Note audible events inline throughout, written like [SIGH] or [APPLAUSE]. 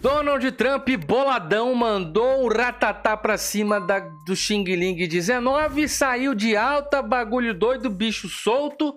Donald Trump, boladão, mandou um ratatá pra cima da, do Xing Ling 19, saiu de alta, bagulho doido, bicho solto.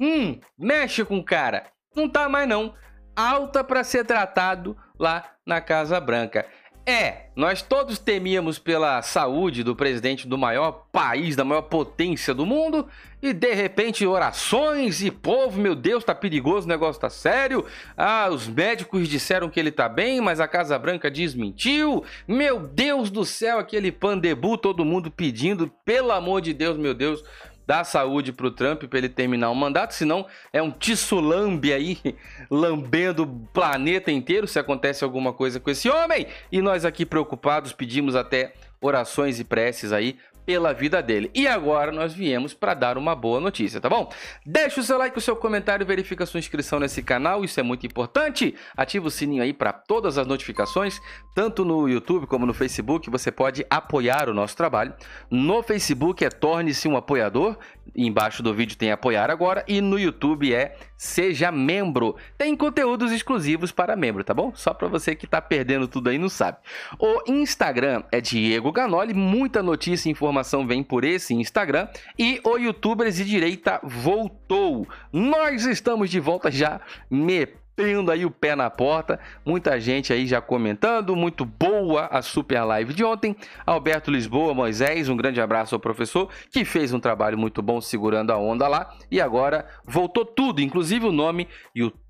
Hum, mexe com o cara. Não tá mais não. Alta para ser tratado lá na Casa Branca. É, nós todos temíamos pela saúde do presidente do maior país, da maior potência do mundo, e de repente orações e povo, meu Deus, tá perigoso, o negócio tá sério. Ah, os médicos disseram que ele tá bem, mas a Casa Branca desmentiu. Meu Deus do céu, aquele pandebu, todo mundo pedindo, pelo amor de Deus, meu Deus, dá saúde pro Trump para ele terminar o mandato, senão é um tissulambe aí, [LAUGHS] lambendo o planeta inteiro se acontece alguma coisa com esse homem. E nós aqui preocupados pedimos até orações e preces aí pela vida dele. E agora nós viemos para dar uma boa notícia, tá bom? Deixa o seu like, o seu comentário, verifica a sua inscrição nesse canal, isso é muito importante. Ativa o sininho aí para todas as notificações, tanto no YouTube como no Facebook, você pode apoiar o nosso trabalho. No Facebook é torne-se um apoiador, embaixo do vídeo tem apoiar agora e no YouTube é seja membro. Tem conteúdos exclusivos para membro, tá bom? Só para você que tá perdendo tudo aí não sabe. O Instagram é Diego Ganoli, muita notícia e informação vem por esse Instagram e o YouTubers de direita voltou. Nós estamos de volta já, me tendo aí o pé na porta. Muita gente aí já comentando. Muito boa a super live de ontem. Alberto Lisboa, Moisés, um grande abraço ao professor que fez um trabalho muito bom segurando a onda lá. E agora voltou tudo, inclusive o nome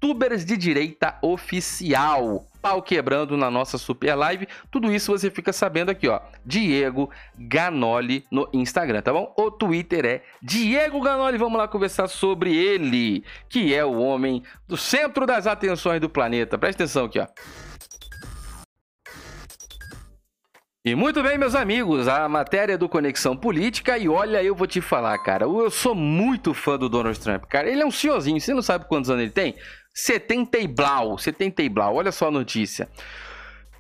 Youtubers de Direita Oficial pau quebrando na nossa super live. Tudo isso você fica sabendo aqui, ó. Diego Ganoli no Instagram, tá bom? O Twitter é Diego Ganoli. Vamos lá conversar sobre ele, que é o homem do centro das atenções do planeta. Presta atenção aqui, ó. E muito bem, meus amigos, a matéria do Conexão Política. E olha, eu vou te falar, cara, eu sou muito fã do Donald Trump, cara. Ele é um senhorzinho, você não sabe quantos anos ele tem? 70 e blau, 70 e blau. Olha só a notícia.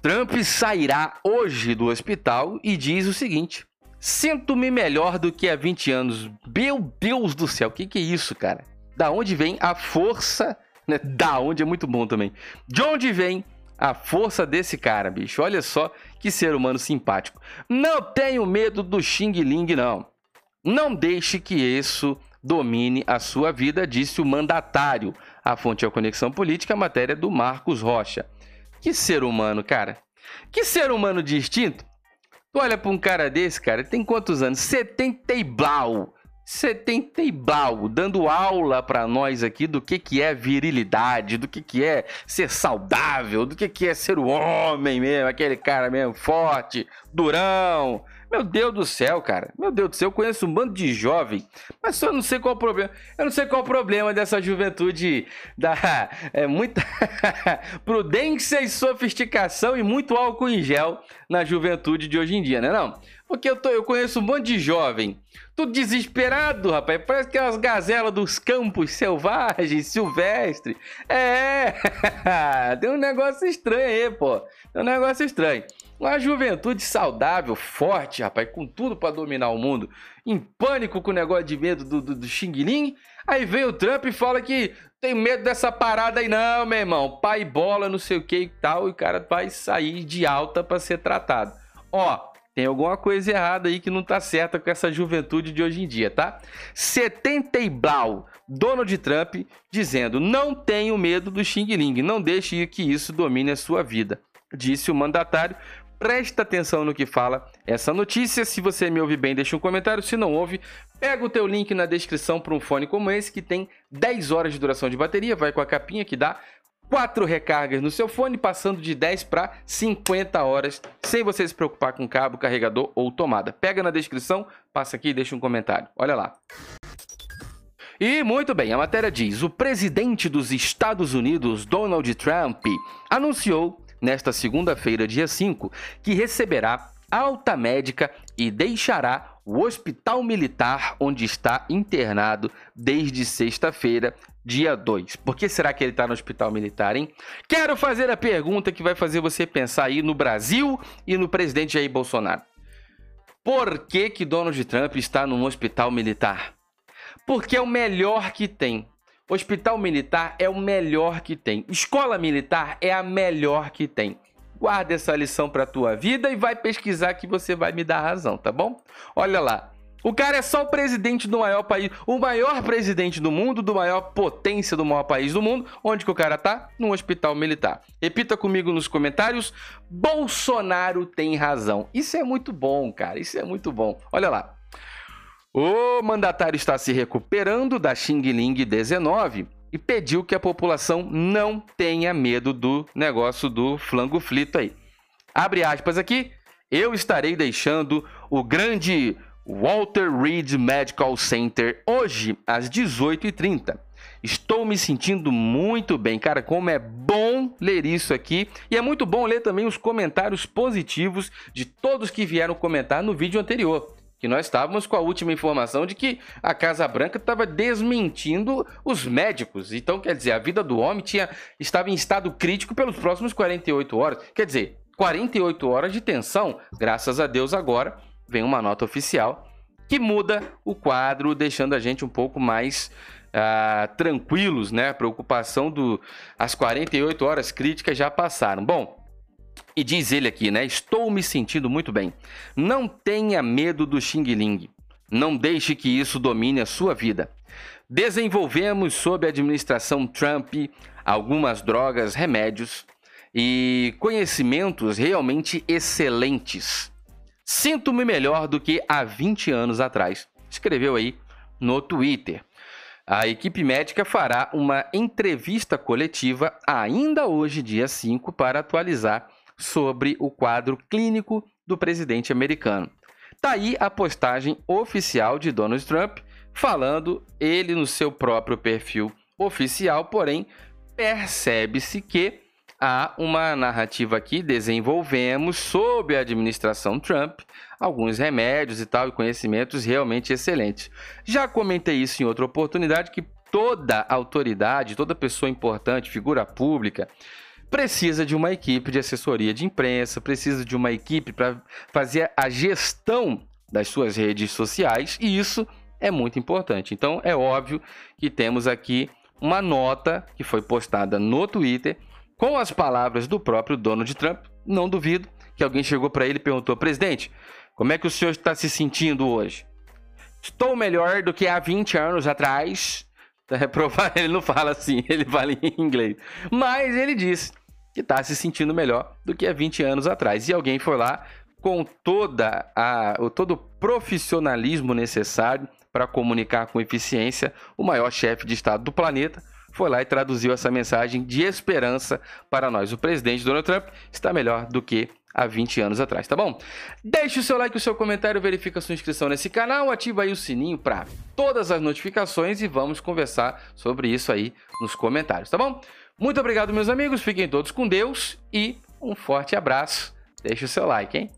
Trump sairá hoje do hospital e diz o seguinte: Sinto-me melhor do que há 20 anos. Meu Deus do céu, o que, que é isso, cara? Da onde vem a força? Né? Da onde é muito bom também. De onde vem a força desse cara, bicho? Olha só que ser humano simpático. Não tenho medo do Xing Ling, não. Não deixe que isso domine a sua vida, disse o mandatário. A fonte é a Conexão Política, a matéria do Marcos Rocha. Que ser humano, cara. Que ser humano distinto. Tu olha pra um cara desse, cara, tem quantos anos? 70 e blau. 70 e blau, dando aula para nós aqui do que, que é virilidade, do que, que é ser saudável, do que, que é ser o homem mesmo, aquele cara mesmo forte, durão, meu Deus do céu, cara. Meu Deus do céu, eu conheço um bando de jovem, mas eu não sei qual o problema. Eu não sei qual o problema dessa juventude da [LAUGHS] é muita [LAUGHS] prudência e sofisticação e muito álcool em gel na juventude de hoje em dia, né não? Porque eu, tô, eu conheço um monte de jovem, tudo desesperado, rapaz. Parece que é as gazelas dos campos selvagens, silvestres. É, [LAUGHS] tem um negócio estranho aí, pô. Tem um negócio estranho. Uma juventude saudável, forte, rapaz, com tudo para dominar o mundo, em pânico com o negócio de medo do, do, do Xing Ling. Aí vem o Trump e fala que tem medo dessa parada aí, não, meu irmão. Pai bola, não sei o que e tal, e o cara vai sair de alta para ser tratado. Ó, tem alguma coisa errada aí que não tá certa com essa juventude de hoje em dia, tá? 70 e blau, Donald Trump dizendo: "Não tenho medo do Xing Ling, não deixe que isso domine a sua vida", disse o mandatário Presta atenção no que fala essa notícia. Se você me ouve bem, deixa um comentário. Se não ouve, pega o teu link na descrição para um fone como esse que tem 10 horas de duração de bateria, vai com a capinha que dá quatro recargas no seu fone, passando de 10 para 50 horas, sem você se preocupar com cabo, carregador ou tomada. Pega na descrição, passa aqui e deixa um comentário. Olha lá. E muito bem, a matéria diz: o presidente dos Estados Unidos, Donald Trump, anunciou nesta segunda-feira, dia 5, que receberá alta médica e deixará o hospital militar onde está internado desde sexta-feira, dia 2. Por que será que ele está no hospital militar, hein? Quero fazer a pergunta que vai fazer você pensar aí no Brasil e no presidente Jair Bolsonaro. Por que, que Donald Trump está num hospital militar? Porque é o melhor que tem. Hospital militar é o melhor que tem. Escola militar é a melhor que tem. Guarda essa lição para tua vida e vai pesquisar que você vai me dar razão, tá bom? Olha lá. O cara é só o presidente do maior país, o maior presidente do mundo, do maior potência do maior país do mundo. Onde que o cara tá? Num hospital militar. Repita comigo nos comentários. Bolsonaro tem razão. Isso é muito bom, cara. Isso é muito bom. Olha lá. O mandatário está se recuperando da Xing Ling 19 e pediu que a população não tenha medo do negócio do flango flito aí. Abre aspas aqui. Eu estarei deixando o grande Walter Reed Medical Center hoje às 18h30. Estou me sentindo muito bem, cara. Como é bom ler isso aqui. E é muito bom ler também os comentários positivos de todos que vieram comentar no vídeo anterior que nós estávamos com a última informação de que a Casa Branca estava desmentindo os médicos. Então, quer dizer, a vida do homem tinha, estava em estado crítico pelos próximos 48 horas. Quer dizer, 48 horas de tensão. Graças a Deus, agora vem uma nota oficial que muda o quadro, deixando a gente um pouco mais uh, tranquilos, né? A preocupação do as 48 horas críticas já passaram. Bom, e diz ele aqui, né? Estou me sentindo muito bem. Não tenha medo do Xing Ling. Não deixe que isso domine a sua vida. Desenvolvemos sob a administração Trump algumas drogas, remédios e conhecimentos realmente excelentes. Sinto-me melhor do que há 20 anos atrás. Escreveu aí no Twitter. A equipe médica fará uma entrevista coletiva ainda hoje, dia 5, para atualizar sobre o quadro clínico do presidente americano. Tá aí a postagem oficial de Donald Trump, falando ele no seu próprio perfil oficial, porém percebe-se que há uma narrativa aqui, desenvolvemos sob a administração Trump alguns remédios e tal e conhecimentos realmente excelentes. Já comentei isso em outra oportunidade que toda autoridade, toda pessoa importante, figura pública, precisa de uma equipe de assessoria de imprensa, precisa de uma equipe para fazer a gestão das suas redes sociais e isso é muito importante. Então é óbvio que temos aqui uma nota que foi postada no Twitter com as palavras do próprio Donald Trump. Não duvido que alguém chegou para ele e perguntou: presidente, como é que o senhor está se sentindo hoje? Estou melhor do que há 20 anos atrás. [LAUGHS] Ele não fala assim, [LAUGHS] ele fala em inglês. Mas ele disse que está se sentindo melhor do que há 20 anos atrás. E alguém foi lá com toda a, todo o profissionalismo necessário para comunicar com eficiência o maior chefe de Estado do planeta, foi lá e traduziu essa mensagem de esperança para nós. O presidente Donald Trump está melhor do que há 20 anos atrás, tá bom? Deixe o seu like, o seu comentário, verifica a sua inscrição nesse canal, ativa aí o sininho para todas as notificações e vamos conversar sobre isso aí nos comentários, tá bom? Muito obrigado, meus amigos. Fiquem todos com Deus e um forte abraço. Deixe o seu like, hein?